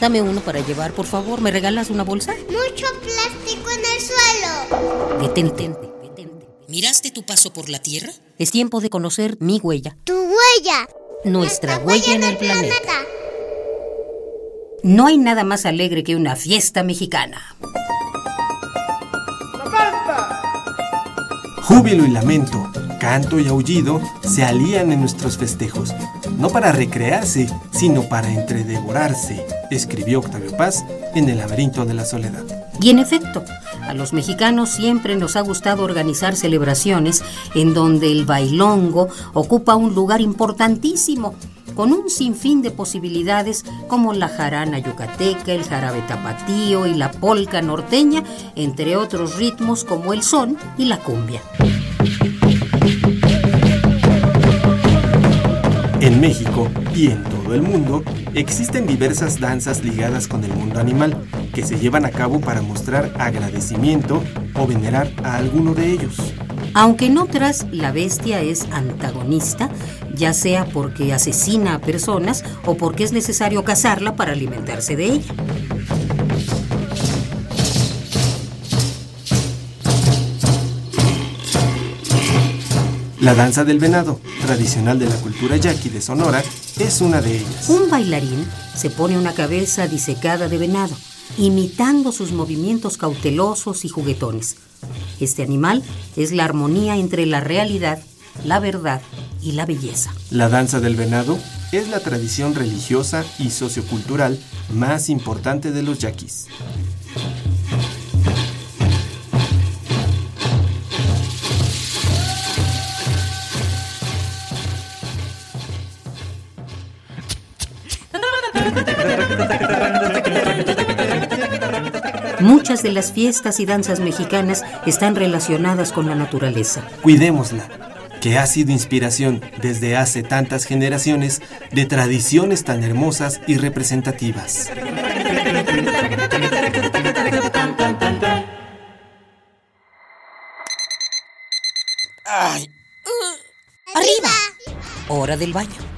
Dame uno para llevar, por favor. ¿Me regalas una bolsa? Mucho plástico en el suelo. Detente, detente. ¿Miraste tu paso por la Tierra? Es tiempo de conocer mi huella. Tu huella. Nuestra huella en el planeta. No hay nada más alegre que una fiesta mexicana. Júbilo y lamento, canto y aullido se alían en nuestros festejos, no para recrearse, sino para entredevorarse, escribió Octavio Paz en El laberinto de la soledad. Y en efecto, a los mexicanos siempre nos ha gustado organizar celebraciones en donde el bailongo ocupa un lugar importantísimo, con un sinfín de posibilidades como la jarana yucateca, el jarabe tapatío y la polca norteña, entre otros ritmos como el son y la cumbia. En México y en todo el mundo existen diversas danzas ligadas con el mundo animal que se llevan a cabo para mostrar agradecimiento o venerar a alguno de ellos. Aunque en otras la bestia es antagonista, ya sea porque asesina a personas o porque es necesario cazarla para alimentarse de ella. La danza del venado, tradicional de la cultura yaqui de Sonora, es una de ellas. Un bailarín se pone una cabeza disecada de venado, imitando sus movimientos cautelosos y juguetones. Este animal es la armonía entre la realidad, la verdad y la belleza. La danza del venado es la tradición religiosa y sociocultural más importante de los yaquis. Muchas de las fiestas y danzas mexicanas están relacionadas con la naturaleza. Cuidémosla, que ha sido inspiración desde hace tantas generaciones de tradiciones tan hermosas y representativas. Ay. Arriba. Hora del baño.